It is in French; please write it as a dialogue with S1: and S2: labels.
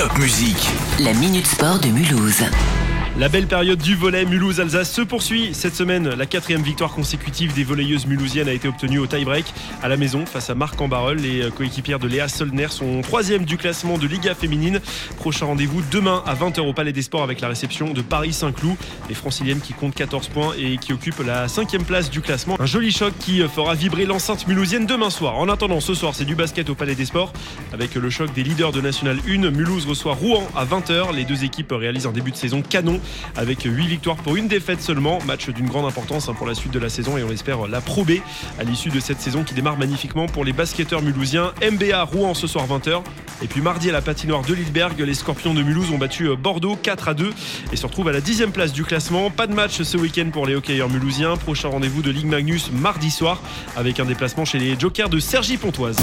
S1: Top Musique.
S2: La Minute Sport de Mulhouse.
S3: La belle période du volet Mulhouse-Alsace se poursuit. Cette semaine, la quatrième victoire consécutive des volleyeuses mulhousiennes a été obtenue au tie-break à la maison face à Marc Ambarel. Les coéquipières de Léa Solner sont troisième du classement de Liga féminine. Prochain rendez-vous demain à 20h au Palais des Sports avec la réception de Paris-Saint-Cloud. Les franciliennes qui comptent 14 points et qui occupent la cinquième place du classement. Un joli choc qui fera vibrer l'enceinte mulhousienne demain soir. En attendant, ce soir, c'est du basket au Palais des Sports avec le choc des leaders de National 1. Mulhouse reçoit Rouen à 20h. Les deux équipes réalisent un début de saison canon avec 8 victoires pour une défaite seulement. Match d'une grande importance hein, pour la suite de la saison et on espère la prober à l'issue de cette saison qui démarre magnifiquement pour les basketteurs mulhousiens. MBA Rouen ce soir 20h. Et puis mardi à la patinoire de Lilleberg, les Scorpions de Mulhouse ont battu euh, Bordeaux 4 à 2 et se retrouvent à la dixième place du classement. Pas de match ce week-end pour les hockeyeurs mulhousiens. Prochain rendez-vous de Ligue Magnus mardi soir avec un déplacement chez les Jokers de Sergi Pontoise.